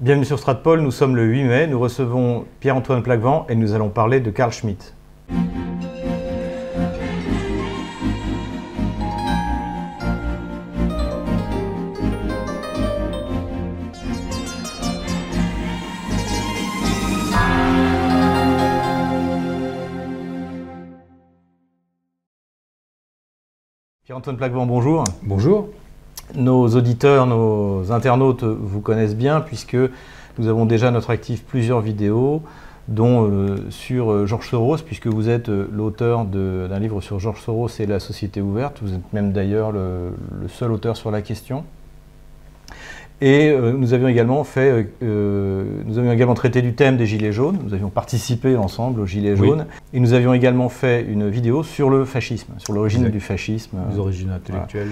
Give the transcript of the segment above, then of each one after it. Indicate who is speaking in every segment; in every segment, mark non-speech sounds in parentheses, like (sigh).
Speaker 1: Bienvenue sur Stratpol, nous sommes le 8 mai, nous recevons Pierre-Antoine Plaquevent et nous allons parler de Carl Schmitt. Pierre-Antoine Plaquevent, bonjour.
Speaker 2: Bonjour.
Speaker 1: Nos auditeurs, nos internautes vous connaissent bien puisque nous avons déjà notre actif plusieurs vidéos, dont euh, sur euh, Georges Soros, puisque vous êtes euh, l'auteur d'un livre sur Georges Soros et la société ouverte. Vous êtes même d'ailleurs le, seul auteur sur la question. Et nous avions également fait, nous avions également traité du thème des gilets jaunes. Nous avions participé ensemble aux gilets jaunes. Et nous avions également fait une vidéo sur le fascisme, sur l'origine du fascisme.
Speaker 2: Les origines intellectuelles.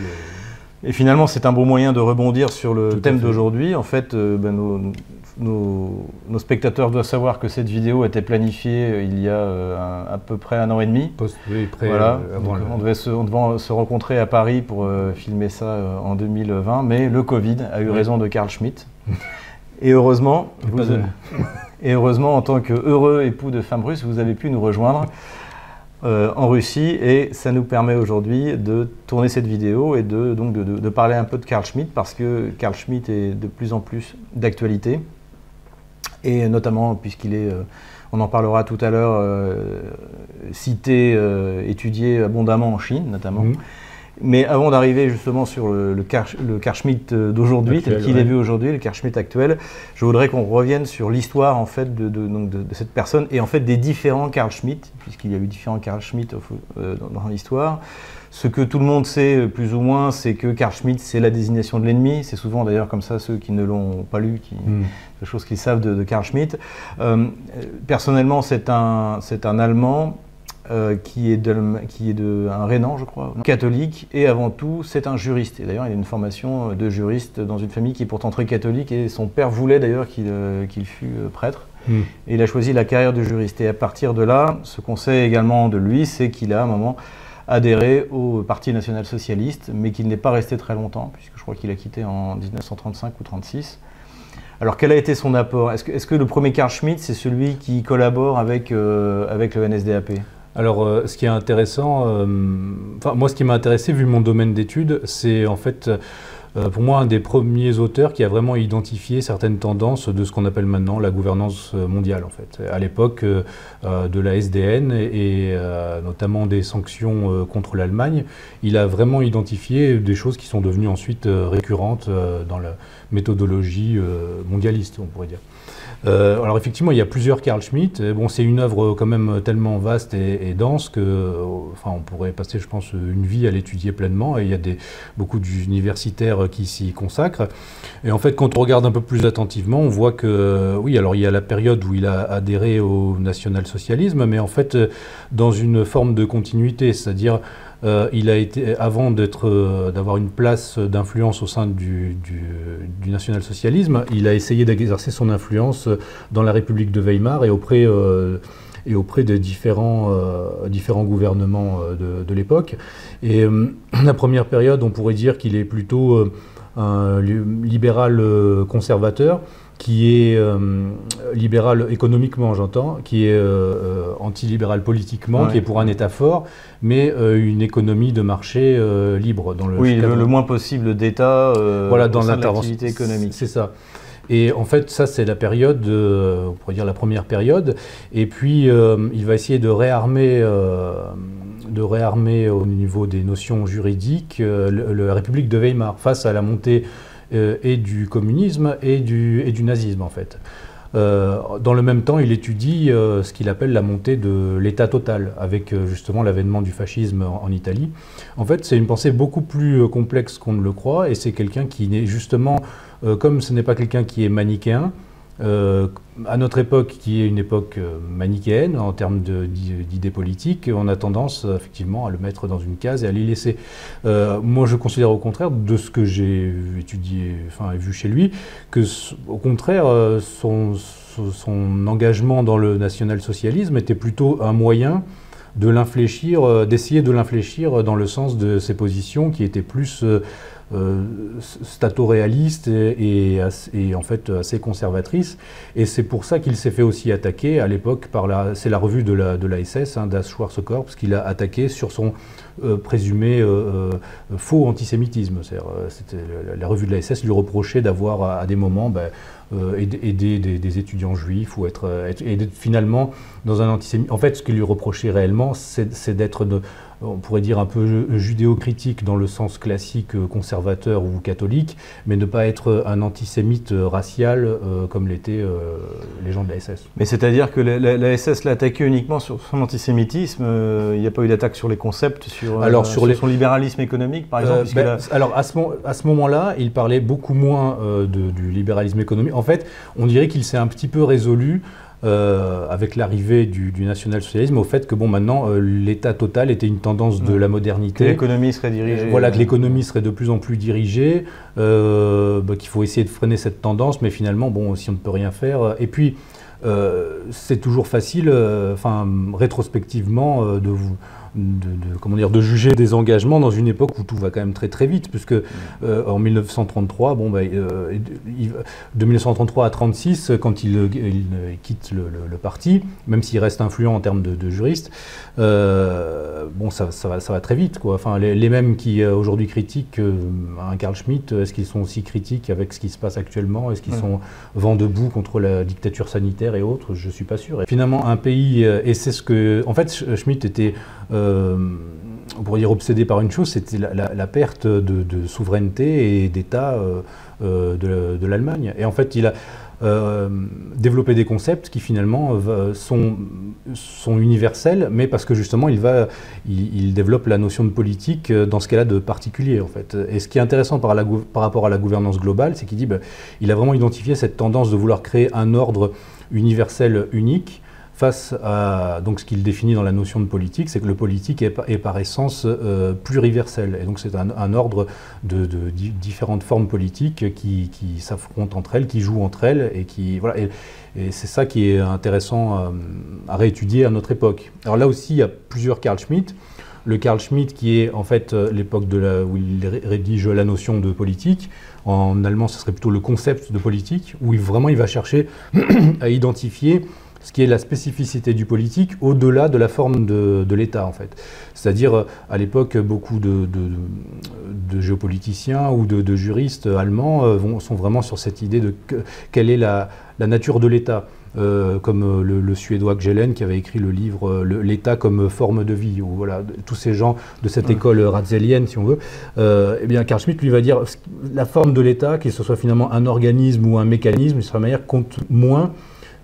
Speaker 1: Et finalement, c'est un bon moyen de rebondir sur le thème d'aujourd'hui. En fait, euh, ben, nos, spectateurs doivent savoir que cette vidéo était planifiée euh, il y a euh, à peu près un an et demi.
Speaker 2: oui, près,
Speaker 1: voilà. on, devait se, se, rencontrer à Paris pour filmer ça en 2020, mais le Covid a eu raison de Karl Schmitt. et heureusement, et heureusement, en tant que heureux époux de femme russe, vous avez pu nous rejoindre. Euh, en Russie et ça nous permet aujourd'hui de tourner cette vidéo et de, donc de, parler un peu de Carl Schmitt parce que Carl Schmitt est de plus en plus d'actualité et notamment puisqu'il est, euh, on en parlera tout à l'heure, euh, cité, étudié abondamment en Chine notamment. Mmh. Mais avant d'arriver justement sur le, le, Car, Schmitt euh, d'aujourd'hui, tel qu'il est vu aujourd'hui, le Carl Schmitt actuel, je voudrais qu'on revienne sur l'histoire en fait de, de, cette personne et en fait des différents Carl Schmitt, puisqu'il y a eu différents Carl Schmitt euh, dans, l'histoire. Ce que tout le monde sait euh, plus ou moins, c'est que Carl Schmitt, c'est la désignation de l'ennemi. C'est souvent d'ailleurs comme ça ceux qui ne l'ont pas lu, qui, hmm. des choses qu'ils savent de, Carl Schmitt. personnellement, c'est un, un Allemand euh, qui est, de, qui est de, un Rénan, je crois, catholique, et avant tout, c'est un juriste. Et d'ailleurs, il a une formation de juriste dans une famille qui est pourtant très catholique, et son père voulait d'ailleurs qu'il euh, fût euh, prêtre. Hmm. Et il a choisi la carrière de juriste. Et à partir de là, ce qu'on sait également de lui, c'est qu'il a à un moment adhéré au Parti national-socialiste, mais qu'il n'est pas resté très longtemps, puisque je crois qu'il a quitté en 1935 ou 1936. Alors quel a été son apport? Est-ce que, le premier Karl Schmitt, c'est celui qui collabore avec, avec le NSDAP
Speaker 2: alors, euh, ce qui est intéressant, euh, enfin, moi, ce qui m'a intéressé, vu mon domaine d'études, c'est en fait, euh, pour moi, un des premiers auteurs qui a vraiment identifié certaines tendances de ce qu'on appelle maintenant la gouvernance mondiale, en fait. À l'époque de la SDN et, notamment des sanctions contre l'Allemagne, il a vraiment identifié des choses qui sont devenues ensuite récurrentes dans la méthodologie mondialiste, on pourrait dire. Euh, alors effectivement, il y a plusieurs Carl Schmitt. Bon, c'est une œuvre quand même tellement vaste et, dense que, enfin, on pourrait passer, je pense, une vie à l'étudier pleinement. Et il y a des, beaucoup d'universitaires qui s'y consacrent. Et en fait, quand on regarde un peu plus attentivement, on voit que, oui, alors il y a la période où il a adhéré au national-socialisme, mais en fait, dans une forme de continuité, c'est-à-dire euh, il a été, avant euh, d'avoir une place d'influence au sein du, national-socialisme, il a essayé d'exercer son influence dans la République de Weimar et auprès, euh, et auprès des différents, différents gouvernements de, l'époque. Et (clears throat) la première période, on pourrait dire qu'il est plutôt un libéral conservateur qui est euh, libéral économiquement, j'entends, qui est euh, euh, anti-libéral politiquement, qui est pour un État fort, mais une économmies de marché libre.
Speaker 1: Dans le oui, le, moins possible d'État voilà, dans l'activité économique.
Speaker 2: C'est ça. Et en fait, ça, c'est la période, on pourrait dire la première période. Et puis, il va essayer de réarmer, de réarmer au niveau des notions juridiques la République de Weimar face à la montée euh, et du communisme et du, et du nazisme en fait. Euh, dans le même temps, il étudie euh, ce qu'il appelle la montée de l'État total, avec justement l'avènement du fascisme en, Italie. En fait, c'est une pensée beaucoup plus complexe qu'on ne le croit, et c'est quelqu'un qui n'est justement, comme ce n'est pas quelqu'un qui est manichéen, euh, à notre époque, qui est une époque euh, manichéenne en termes d'idées politiques, on a tendance effectivement à le mettre dans une case et à l'y laisser. Euh, moi, je considère au contraire, de ce que j'ai étudié, enfin vu chez lui, que au contraire, son, son engagement dans le national-socialisme était plutôt un moyen de l'infléchir, d'essayer de l'infléchir dans le sens de ses positions qui étaient plus stato-réaliste et, en fait assez conservatrice. Et c'est pour ça qu'il s'est fait aussi attaquer à l'époque par la, c'est la revue de la, la SS, hein, Das Schwarze parce qu'il a attaqué sur son présumé faux antisémitisme. C'était la, revue de la SS lui reprochait d'avoir à, des moments ben, aider, des, étudiants juifs ou être, être, finalement dans un antisémitisme. En fait, ce qu'il lui reprochait réellement, c'est d'être on pourrait dire un peu judéo-critique dans le sens classique euh, conservateur ou catholique, mais ne pas être un antisémite euh, racial euh, comme l'étaient les gens de la SS.
Speaker 1: Mais c'est-à-dire que la, SS l'a attaqué uniquement sur son antisémitisme, il n'y a pas eu d'attaque sur les concepts, sur, alors, sur, son libéralisme économique par exemple
Speaker 2: ben, Alors à ce, à ce moment-là, il parlait beaucoup moins du libéralisme économique. En fait, on dirait qu'il s'est un petit peu résolu euh, avec l'arrivée du, national-socialisme au fait que bon maintenant euh, l'État total était une tendance de la modernité.
Speaker 1: Que l'économie serait dirigée.
Speaker 2: voilà, que l'économie serait de plus en plus dirigée, euh, bah, qu'il faut essayer de freiner cette tendance, mais finalement, bon, si on ne peut rien faire. Et puis, c'est toujours facile, enfin, rétrospectivement, de vous de, comment dire, de juger des engagements dans une époque où tout va quand même très très vite, puisque euh, en 1933, bon, bah, euh, de 1933 à 36, quand il, quitte le, parti, même s'il reste influent en termes de, juriste, euh, bon, ça, ça, va, ça, va, très vite. Quoi. Enfin, les, mêmes qui aujourd'hui critiquent un Carl Schmitt, est-ce qu'ils sont aussi critiques avec ce qui se passe actuellement? Est-ce qu'ils sont vent debout contre la dictature sanitaire et autres? Je ne suis pas sûr. Et finalement, un pays, et c'est ce que. En fait, Schmitt était on pourrait dire obsédé par une chose, c'était la, perte de, souveraineté et d'État euh, euh, de, l'Allemagne. Et en fait, il a développé des concepts qui finalement sont, universels, mais parce que justement, il, développe la notion de politique dans ce qu'elle a de particulier. En fait. Et ce qui est intéressant par, rapport à la gouvernance globale, c'est qu'il dit ben, il a vraiment identifié cette tendance de vouloir créer un ordre universel unique face à donc, ce qu'il définit dans la notion de politique, c'est que le politique est, par essence euh, pluriversel. Et donc c'est un, ordre de, différentes formes politiques qui, s'affrontent entre elles, qui jouent entre elles, et voilà. Et, c'est ça qui est intéressant euh, à réétudier à notre époque. Alors là aussi, il y a plusieurs Carl Schmitt. Le Carl Schmitt qui est en fait euh, l'époque où il rédige la notion de politique. En allemand, ce serait plutôt le concept de politique, où vraiment il va chercher (clears throat) à identifier ce qui est la spécificité du politique au-delà de la forme de, l'État en fait. C'est-à-dire euh, à l'époque beaucoup de, géopoliticiens ou de, juristes allemands euh, sont vraiment sur cette idée de quelle est la, nature de l'État. Euh, comme le, suédois Gjelen qui avait écrit le livre L'État comme forme de vie, ou voilà, tous ces gens de cette école ratzelienne, si on veut, eh bien Carl Schmitt lui va dire la forme de l'État, qu'il ce soit finalement un organisme ou un mécanisme, de certaine manière, compte moins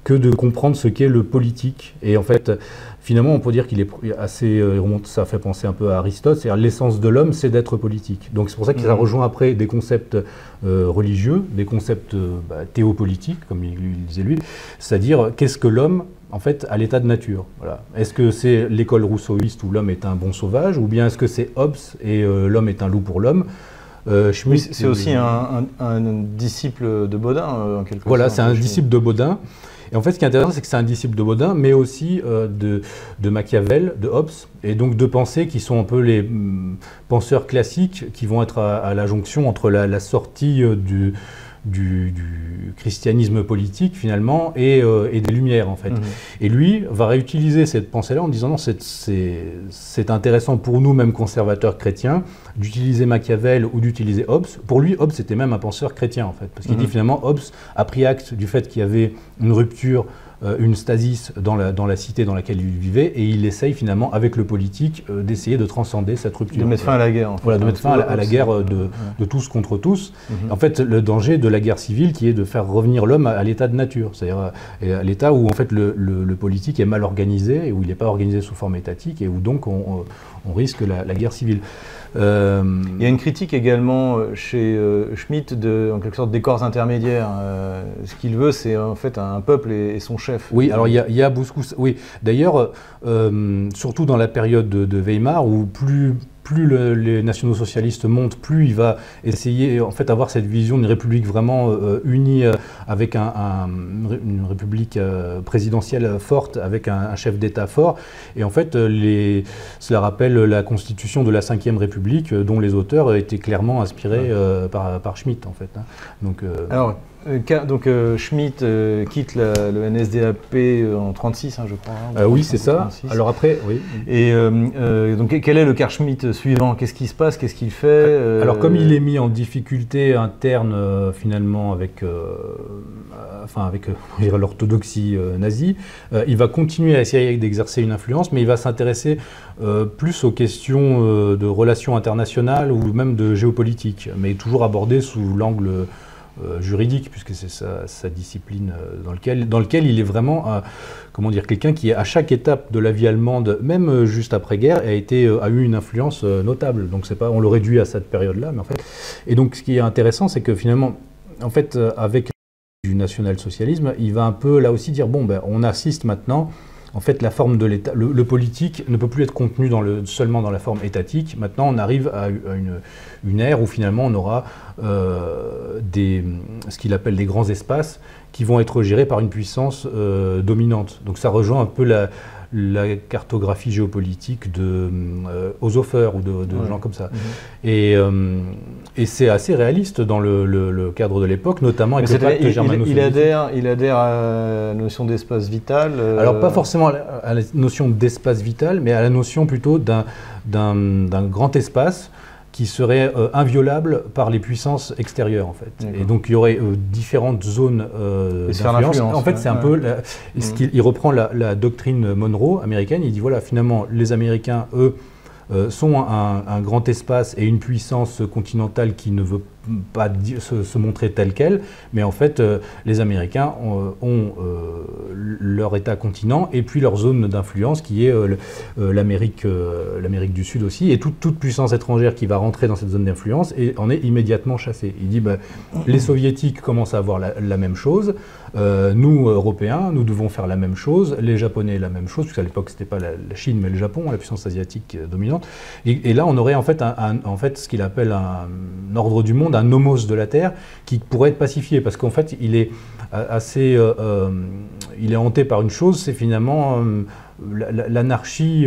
Speaker 2: que de comprendre ce qu'est le politique. Et en fait, finalement, on peut dire qu'il est assez. Euh, ça fait penser un peu à Aristote, c'est-à-dire l'essence de l'homme, c'est d'être politique. Donc c'est pour ça qu'il a mmh. rejoint après des concepts euh, religieux, des concepts euh, bah, théopolitiques, comme il, disait lui, c'est-à-dire qu'est-ce que l'homme en fait, à l'état de nature. Voilà. Est-ce que c'est l'école rousseauiste où l'homme est un bon sauvage, ou bien est-ce que c'est Hobbes et l'homme est un loup pour l'homme
Speaker 1: c'est aussi un, disciple de Baudin, en quelque
Speaker 2: sorte. Voilà, c'est un disciple de Baudin. En fait, ce qui est intéressant, c'est que c'est un disciple de Baudin, mais aussi euh, de, Machiavel, de Hobbes, et donc de pensées qui sont un peu les mm, penseurs classiques qui vont être à, la jonction entre la, sortie euh, du, du, christianisme politique finalement et, euh, et, des Lumières en fait. Mhm. Et lui va réutiliser cette pensée-là en disant non, c'est intéressant pour nous, même conservateurs chrétiens, d'utiliser Machiavel ou d'utiliser Hobbes. Pour lui, Hobbes était même un penseur chrétien en fait, parce qu'il dit mhm. finalement Hobbes a pris acte du fait qu'il y avait une rupture une stasis dans la, dans la cité dans laquelle il vivait et il essaye finalement avec le politique euh, d'essayer de transcender cette rupture.
Speaker 1: De mettre fin à la guerre.
Speaker 2: En fait. Voilà, de mettre fin à la, guerre de, de, tous contre tous. Mhm. En fait, le danger de la guerre civile qui est de faire revenir l'homme à, l'état de nature, c'est-à-dire à, l'état où en fait le, le, politique est mal organisé et où il n'est pas organisé sous forme étatique et où donc on, on risque la, la guerre civile.
Speaker 1: Euh, il y a une critique également euh, chez euh, Schmitt de, en quelque sorte, des corps intermédiaires. ce qu'il veut, c'est en fait un peuple et, son chef.
Speaker 2: Oui, alors il y a, il Oui, d'ailleurs, surtout dans la période de, Weimar, où plus plus les nationaux socialistes montent, plus il va essayer en fait avoir cette vision d'une république vraiment unie avec une république présidentielle forte, avec un, chef d'État fort. Et en fait, les, cela rappelle la constitution de la Ve République, dont les auteurs étaient clairement inspirés par, par, Schmitt en fait. Hein.
Speaker 1: Donc, Alors, euh, donc euh, Schmitt euh, quitte le NSDAP en 36, hein, je crois.
Speaker 2: Hein, oui, c'est ça. Alors après, oui.
Speaker 1: Et donc quel est le Karl Schmitt suivant? Qu'est-ce qui se passe? Qu'est-ce qu'il fait?
Speaker 2: Alors comme il est mis en difficulté interne finalement avec, enfin avec l'orthodoxie nazie, il va continuer à essayer d'exercer une influence, mais il va s'intéresser plus aux questions de relations internationales ou même de géopolitique, mais toujours abordé sous l'angle euh, juridique, puisque c'est sa, discipline euh, dans lequel, dans lequel il est vraiment, euh, comment dire, quelqu'un qui, à chaque étape de la vie allemande, même juste après-guerre, a, a eu une influence notable. Donc pas, on le réduit à cette période-là, mais en fait. Et donc ce qui est intéressant, c'est que finalement, en fait, avec du national-socialisme, il va un peu là aussi dire bon, ben, on assiste maintenant en fait, la forme de l'État, le, politique ne peut plus être contenu seulement dans la forme étatique. Maintenant, on arrive à, une, ère où finalement on aura euh, ce qu'il appelle des grands espaces qui vont être gérés par une puissance euh, dominante. Donc ça rejoint un peu la, la cartographie géopolitique de euh, ou de, gens comme ça. Mhm. Et, euh, et c'est assez réaliste dans le, cadre de l'époque, notamment avec le pacte
Speaker 1: il, il, adhère, il adhère à la notion d'espace vital
Speaker 2: euh, Alors pas forcément à la notion d'espace vital, mais à la notion plutôt d'un grand espace qui serait euh, inviolable par les puissances extérieures en fait. Et donc il y aurait euh, différentes zones euh, d'influence. En fait, c'est un peu ce mmh. il, reprend la, la, doctrine Monroe américaine. Il dit voilà, finalement, les Américains, eux, euh, sont un, grand espace et une puissance continentale qui ne veut pas se, montrer telle qu'elle, mais en fait, euh, les Américains ont, euh, leur État continent et puis leur zone d'influence qui est l'Amérique du Sud aussi, et toute, toute, puissance étrangère qui va rentrer dans cette zone d'influence en est immédiatement chassée. Il dit, bah, les Soviétiques commencent à avoir la même chose, euh, nous, Européens, nous devons faire la même chose, les Japonais la même chose, puisqu'à l'époque ce n'était pas la, Chine mais le Japon, la puissance asiatique euh, dominante. Et, là, on aurait en fait, en fait ce qu'il appelle un, ordre du monde, un nomos de la Terre, qui pourrait être pacifié, parce qu'en fait, il est assez, euh, il est hanté par une chose, c'est finalement l'anarchie,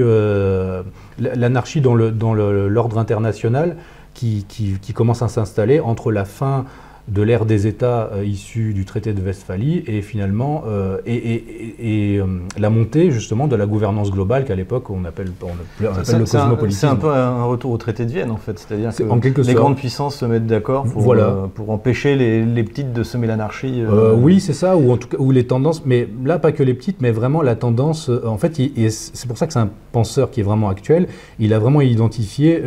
Speaker 2: l'anarchie dans l'ordre international qui, qui, commence à s'installer entre la fin de l'ère des États euh, issus du traité de Westphalie et finalement euh, et, euh, la montée justement de la gouvernance globale qu'à l'époque on appelle, on
Speaker 1: appelle le cosmopolitisme. C'est un peu un retour au traité de Vienne en fait, c'est-à-dire que les grandes puissances se mettent d'accord pour, pour empêcher les, petites de semer l'anarchie.
Speaker 2: oui, c'est ça, ou en tout cas ou les tendances, mais là pas que les petites, mais vraiment la tendance. en fait, c'est pour ça que c'est un penseur qui est vraiment actuel. Il a vraiment identifié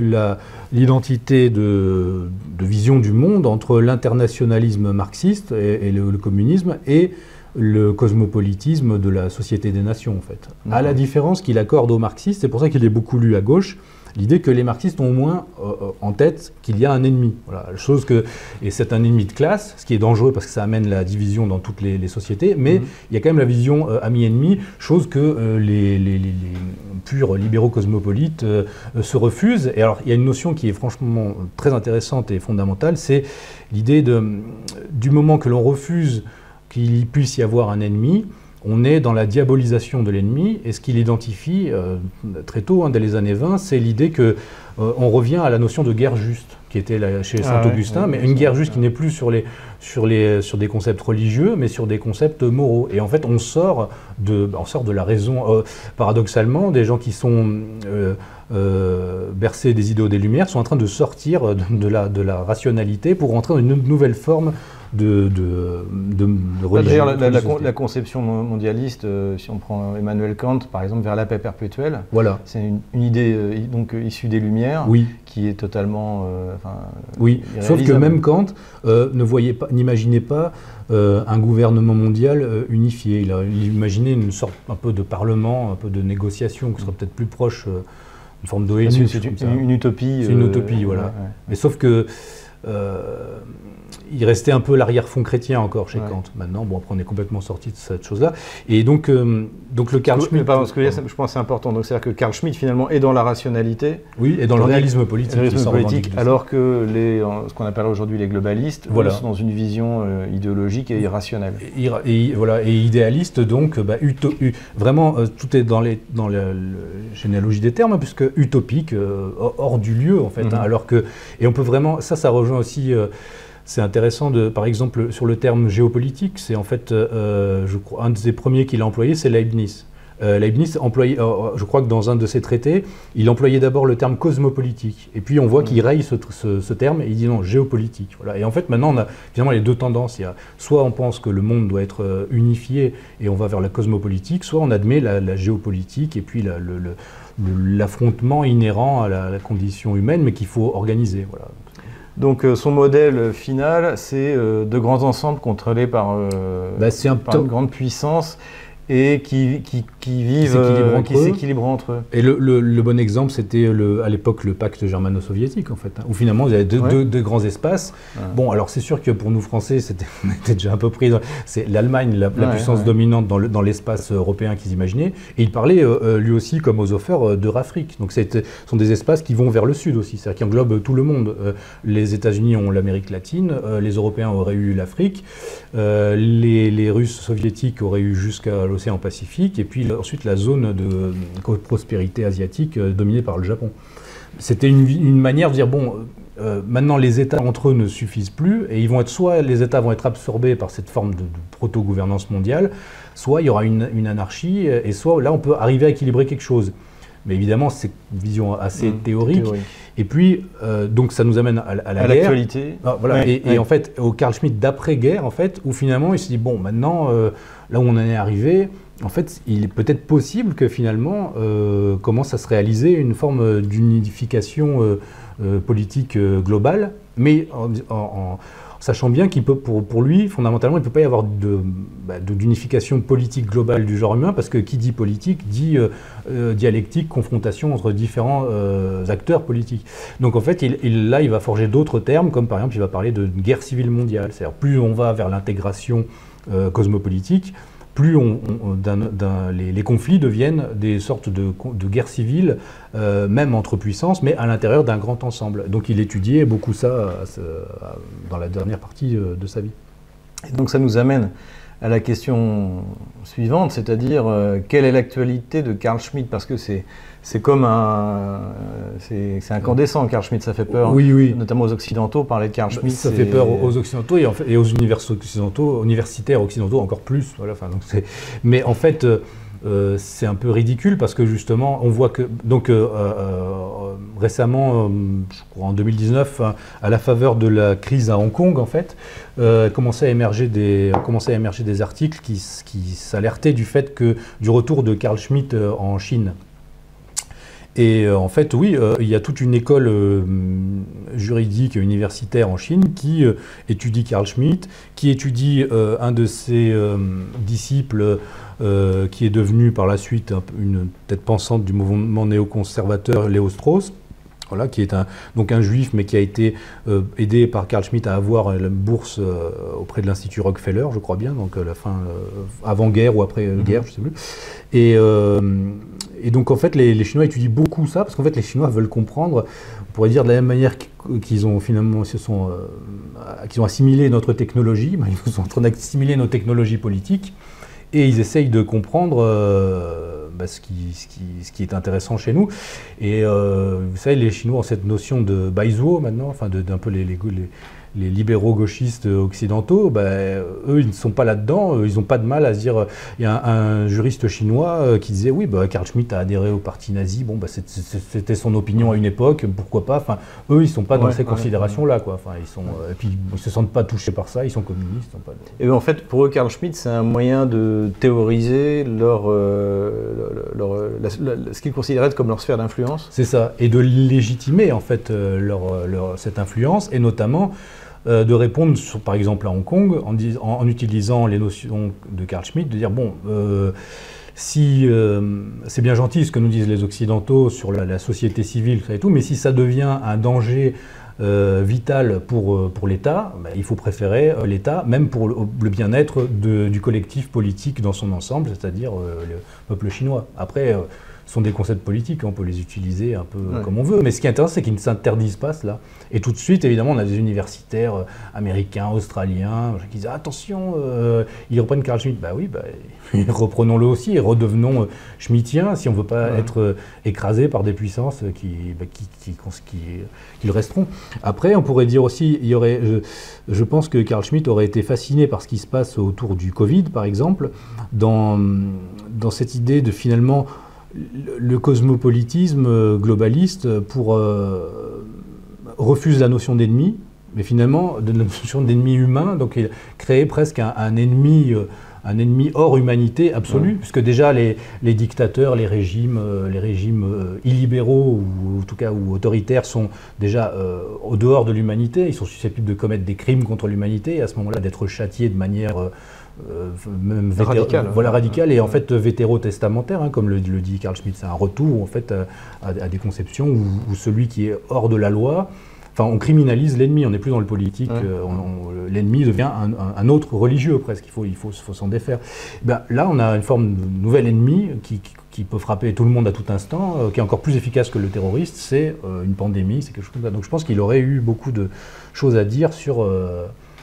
Speaker 2: l'identité de, de vision du monde entre l'international nationalisme marxiste et, le, communisme et le cosmopolitisme de la société des nations, en fait. À la différence qu'il accorde aux marxistes, c'est pour ça qu'il est beaucoup lu à gauche, l'idée que les marxistes ont au moins euh, euh, en tête qu'il y a un ennemi. Voilà, chose que, et c'est un ennemi de classe, ce qui est dangereux parce que ça amène la division dans toutes les, sociétés, mais mhm. il y a quand même la vision euh, ami-ennemi, chose que les, les, purs libéraux cosmopolites se refusent. Et alors, il y a une notion qui est franchement très intéressante et fondamentale, c'est l'idée du moment que l'on refuse qu'il puisse y avoir un ennemi, on est dans la diabolisation de l'ennemi, et ce qu'il identifie euh, très tôt, hein, dès les années 20, c'est l'idée que euh, on revient à la notion de guerre juste, qui était là, chez ah Saint-Augustin, mais une guerre juste qui n'est plus sur, les, sur, les, sur des concepts religieux, mais sur des concepts moraux. Et en fait, on sort de, on sort de la raison, euh, paradoxalement, des gens qui sont bercés des idéaux des Lumières sont en train de sortir de, la, de la rationalité pour rentrer dans une nouvelle forme de, de, de,
Speaker 1: bah, D'ailleurs, la, conception mondialiste, euh, si on prend Emmanuel Kant, par exemple, vers la paix perpétuelle,
Speaker 2: voilà.
Speaker 1: c'est une, idée euh, donc, euh, issue des Lumières
Speaker 2: oui.
Speaker 1: qui est totalement.
Speaker 2: oui, sauf que même Kant ne voyait pas, n'imaginait pas un gouvernement mondial unifié. Il, a, imaginait une sorte un peu de parlement, un peu de négociation qui serait peut-être plus proche, une forme d'ONU.
Speaker 1: C'est une, utopie.
Speaker 2: C'est une utopie, voilà. Mais sauf que il restait un peu l'arrière-fond chrétien encore chez Kant. Maintenant, bon, après on est complètement sorti de cette chose-là. Et donc, euh, donc le Carl Schmitt.
Speaker 1: Pardon, ce que je pense c'est important. Donc c'est-à-dire que Carl Schmitt finalement est dans la rationalité.
Speaker 2: Oui, et dans le réalisme politique.
Speaker 1: réalisme politique alors que les, ce qu'on appelle aujourd'hui les globalistes voilà. sont dans une vision euh, idéologique et irrationnelle.
Speaker 2: Et, voilà, et idéaliste donc, bah, vraiment euh, tout est dans les dans la généalogie des termes, puisque utopique, hors du lieu en fait. Hein, mhm. alors que et on peut vraiment ça, ça rejoint aussi. C'est intéressant, de, par exemple, sur le terme géopolitique, c'est en fait, euh, je crois, un des premiers qu'il a employé, c'est Leibniz. Euh, Leibniz employait, euh, je crois que dans un de ses traités, il employait d'abord le terme cosmopolitique. Et puis on voit qu'il raye ce, terme et il dit non, géopolitique. Voilà. Et en fait, maintenant, on a finalement les deux tendances. Il y a, soit on pense que le monde doit être unifié et on va vers la cosmopolitique, soit on admet la, géopolitique et puis l'affrontement inhérent à la, condition humaine, mais qu'il faut organiser. Voilà.
Speaker 1: Euh, son modèle final, c'est euh, de grands ensembles contrôlés par, euh, bah, par une grande puissance et qui, qui, qui vivent, euh, qui s'équilibrent entre, eux.
Speaker 2: Et le, le, bon exemple, c'était à l'époque le pacte germano-soviétique, en fait, hein, où finalement il y avait deux, deux, grands espaces. Bon, alors c'est sûr que pour nous Français, c'était, (laughs) on était déjà un peu pris. C'est l'Allemagne, la, puissance dominante dans, l'espace européen qu'ils imaginaient. Et il parlait euh, euh, lui aussi, comme aux offers, d'Eurafrique. Donc ce sont des espaces qui vont vers le sud aussi, c'est-à-dire qui englobent tout le monde. les États-Unis ont l'Amérique latine, les Européens auraient eu l'Afrique, les, les Russes soviétiques auraient eu jusqu'à l'océan Pacifique, et puis ensuite la zone de prospérité asiatique euh, dominée par le Japon. C'était une, manière de dire, bon, euh, maintenant les États entre eux ne suffisent plus, et ils vont être soit les États vont être absorbés par cette forme de, proto-gouvernance mondiale, soit il y aura une, anarchie, et soit là on peut arriver à équilibrer quelque chose. Mais évidemment, c'est une vision assez mmh, théorique. Et puis, euh, donc ça nous amène à, la à
Speaker 1: guerre. l'actualité.
Speaker 2: Ah, voilà. et, en fait, au Carl Schmitt d'après-guerre, en fait, où finalement il se dit, bon, maintenant, là où on en est arrivé, en fait, il est peut-être possible que finalement euh, commence à se réaliser une forme d'unification euh, euh, politique globale, mais en, sachant bien qu'il peut, pour, lui, fondamentalement, il ne peut pas y avoir bah, d'unification politique globale du genre humain, parce que qui dit politique dit dialectique, confrontation entre différents acteurs politiques. Donc en fait, il, là, il va forger d'autres termes, comme par exemple, il va parler de guerre civile mondiale. C'est-à-dire, plus on va vers l'intégration cosmopolitique, plus les, conflits deviennent des sortes de, guerres civiles, euh, même entre puissances, mais à l'intérieur d'un grand ensemble. Donc il étudiait beaucoup ça dans la dernière partie euh, de sa vie.
Speaker 1: Et donc ça nous amène à la question suivante, c'est-à-dire euh, quelle est l'actualité de Carl Schmitt? Parce que c'est c'est comme un c'est incandescent Carl Schmitt, ça fait peur.
Speaker 2: Oui, oui.
Speaker 1: Notamment aux occidentaux, parler de Carl Schmitt.
Speaker 2: Ça fait peur aux occidentaux et, et aux universitaires occidentaux, universitaires occidentaux encore plus. Voilà, enfin, donc mais en fait. Euh, euh, c'est un peu ridicule parce que justement, on voit que donc euh, euh, récemment, je crois en 2019, à la faveur de la crise à Hong Kong, en fait, commençaient à émerger des articles qui, s'alertaient du fait que du retour de Carl Schmitt en Chine. Et en fait, oui, il y a toute une école juridique universitaire en Chine qui étudie Carl Schmitt, qui étudie un de ses disciples euh, qui est devenu par la suite une tête pensante du mouvement néoconservateur Léo Strauss. Voilà, qui est un, donc un juif, mais qui a été euh, aidé par Carl Schmitt à avoir la bourse euh, auprès de l'Institut Rockefeller, je crois bien, donc la fin avant-guerre ou après-guerre, mhm. je ne sais plus. Et, et, donc en fait, les, Chinois étudient beaucoup ça, parce qu'en fait, les Chinois veulent comprendre, on pourrait dire de la même manière qu'ils ont finalement se sont, qu'ils ont assimilé notre technologie, (laughs) ils sont en train d'assimiler nos technologies politiques et ils essayent de comprendre euh, bah, ce, qui, ce, qui, ce, qui, est intéressant chez nous. Et euh, vous savez, les Chinois ont cette notion de baizuo maintenant, enfin d'un peu les, les, les libéraux gauchistes occidentaux, ben, eux, ils ne sont pas là-dedans, ils n'ont pas de mal à se dire. Il y a un, juriste chinois euh, qui disait oui, bah, Karl Schmitt a adhéré au parti nazi, bon, bah, c'était son opinion à une époque, pourquoi pas. Enfin, eux, ils ne sont pas dans ces considérations-là. Quoi. Enfin, ils sont, et puis, ils ne se sentent pas touchés par ça, ils sont communistes.
Speaker 1: Et en fait, pour eux, Karl Schmitt, c'est un moyen de théoriser leur, euh, ce qu'ils considéraient comme leur sphère d'influence.
Speaker 2: C'est ça, et de légitimer en fait euh, leur, leur, cette influence, et notamment euh, de répondre, par exemple à Hong Kong, en, utilisant les notions de Carl Schmitt, de dire, bon, euh, si euh, c'est bien gentil ce que nous disent les Occidentaux sur la, société civile et tout, mais si ça devient un danger vital pour, pour l'État, bah, il faut préférer l'État, même pour le, bien-être du collectif politique dans son ensemble, c'est-à-dire le peuple chinois. Après, sont des concepts politiques, on peut les utiliser un peu comme on veut. Mais ce qui est intéressant, c'est qu'ils ne s'interdisent pas cela. Et tout de suite, évidemment, on a des universitaires euh, américains, australiens, qui disent attention, euh, ils reprennent Carl Schmitt. Bah oui, bah, (laughs) reprenons-le aussi et redevenons euh, schmittiens si on ne veut pas être écrasé par des puissances qui, bah, qui, qui, qui, le resteront. Après, on pourrait dire aussi, il y aurait, je, je, pense que Carl Schmitt aurait été fasciné par ce qui se passe autour du Covid, par exemple, dans, dans cette idée de finalement le cosmopolitisme euh, globaliste pour, euh, refuse la notion d'ennemi, mais finalement de la (laughs) notion d'ennemi humain, donc il crée presque un, ennemi, euh, un ennemi hors humanité absolue, puisque déjà les, dictateurs, les régimes, les régimes illibéraux ou en tout cas ou autoritaires sont déjà au dehors de l'humanité, ils sont susceptibles de commettre des crimes contre l'humanité et à ce moment-là d'être châtiés de manière
Speaker 1: euh, même radical,
Speaker 2: voilà radical et en fait vétéro-testamentaire, hein, comme le, dit Carl Schmitt, c'est un retour en fait à, des conceptions où, celui qui est hors de la loi, enfin on criminalise l'ennemi, on n'est plus dans le politique, euh, l'ennemi devient un, autre religieux presque, il faut, il faut, s'en défaire. Ben, là on a une forme de nouvel ennemi qui, peut frapper tout le monde à tout instant, euh, qui est encore plus efficace que le terroriste, c'est une pandémie, c'est quelque chose comme ça. Donc je pense qu'il aurait eu beaucoup de choses à dire sur,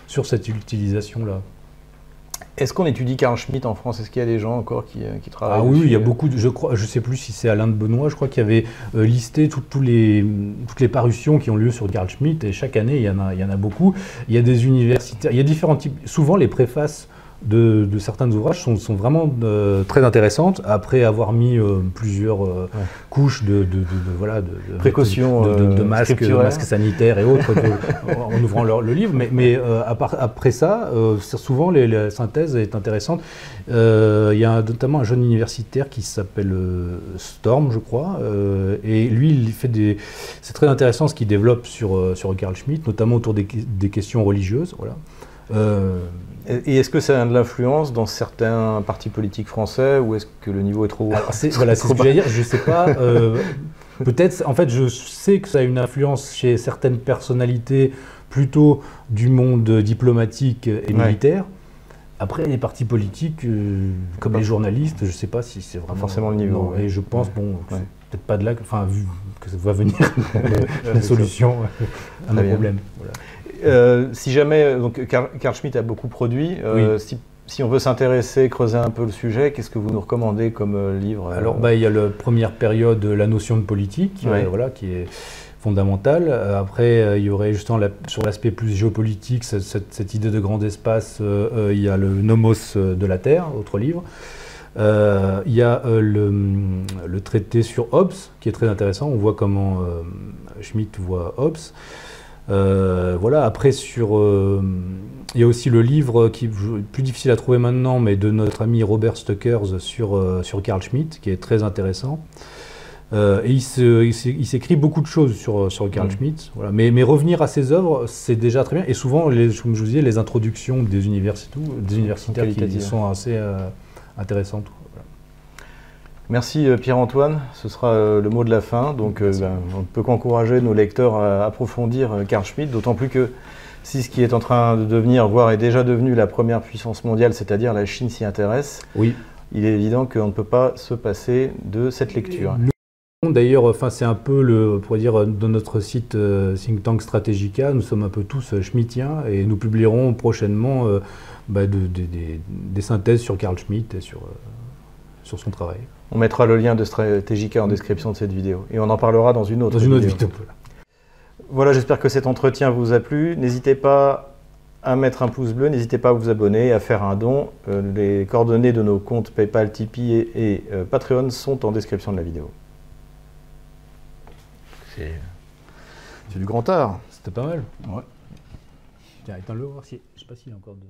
Speaker 2: sur cette utilisation-là.
Speaker 1: Est-ce qu'on étudie Carl Schmitt en France? Est-ce qu'il y a des gens encore qui, euh, travaillent
Speaker 2: Ah oui, il y a beaucoup. De, je crois, je sais plus si c'est Alain de Benoît. Je crois qu'il y avait euh, listé les, toutes les parutions qui ont lieu sur Carl Schmitt et chaque année il y en a, il y en a beaucoup. Il y a des universitaires. Il y a différents types. Souvent les préfaces de, certains ouvrages sont, sont vraiment euh, très intéressantes après avoir mis euh, plusieurs euh, couches de, de, voilà, de,
Speaker 1: précautions,
Speaker 2: de, masques, masques, sanitaires et autres en ouvrant le livre. Mais, mais après ça, souvent les, la synthèse est intéressante. Il y a notamment un jeune universitaire qui s'appelle Storm, je crois, et lui, il fait des. C'est très intéressant ce qu'il développe sur, sur Carl Schmitt, notamment autour des, des questions religieuses. Voilà.
Speaker 1: Et est-ce que ça a de l'influence dans certains partis politiques français ou est-ce que le niveau est trop
Speaker 2: C'est (laughs) voilà, ce que j'allais dire. Je ne sais pas. Euh, (laughs) peut-être, en fait, je sais que ça a une influence chez certaines personnalités plutôt du monde diplomatique et militaire. Après, les partis politiques, euh, comme les journalistes, je ne sais pas si c'est vraiment
Speaker 1: forcément le niveau.
Speaker 2: Et je pense, bon, peut-être pas de là, enfin, vu que ça va venir (laughs) la solution à nos problèmes. Voilà.
Speaker 1: Euh, si jamais, donc Carl, Schmitt a beaucoup produit, euh, si, on veut s'intéresser, creuser un peu le sujet, qu'est-ce que vous nous recommandez comme euh, livre
Speaker 2: Alors, bah, il y a la première période, la notion de politique, voilà, qui est fondamentale. Après, il y aurait justement sur l'aspect plus géopolitique, cette, idée de grand espace, il y a le Nomos de la Terre, autre livre. il y a le, le, traité sur Hobbes, qui est très intéressant. On voit comment Schmitt voit Hobbes. Euh, voilà, après, sur, euh, il y a aussi le livre qui est plus difficile à trouver maintenant, mais de notre ami Robert Stuckers sur, euh, sur Carl Schmitt, qui est très intéressant. et il s'écrit beaucoup de choses sur, sur Carl mm. Schmitt. Voilà. Mais, mais, revenir à ses œuvres, c'est déjà très bien. Et souvent, les, comme je vous disais, les introductions des, universitaires, des universitaires qui, sont assez intéressantes.
Speaker 1: Merci euh, Pierre-Antoine, ce sera euh, le mot de la fin. Donc euh, ben, on ne peut qu'encourager nos lecteurs à approfondir Carl Schmitt, d'autant plus que si ce qui est en train de devenir, voire est déjà devenu la première puissance mondiale, c'est-à-dire la Chine s'y intéresse,
Speaker 2: oui.
Speaker 1: il est évident qu'on ne peut pas se passer de cette lecture.
Speaker 2: D'ailleurs, enfin, c'est un peu le, pour dire, dans notre site Think Tank Strategica, nous sommes un peu tous schmittiens et nous publierons prochainement bah, des synthèses sur Carl Schmitt et sur, sur son travail.
Speaker 1: On mettra le lien de Strategica en description de cette vidéo. Et on en parlera dans une autre
Speaker 2: dans une autre vidéo.
Speaker 1: Voilà, j'espère que cet entretien vous a plu. N'hésitez pas à mettre un pouce bleu, n'hésitez pas à vous abonner, à faire un don. Euh, les coordonnées de nos comptes PayPal, Tipeee et, euh, Patreon sont en description de la vidéo. C'est du grand art.
Speaker 2: C'était pas mal. Ouais. Tiens, éteins-le voir si. Je sais pas s'il y a encore de.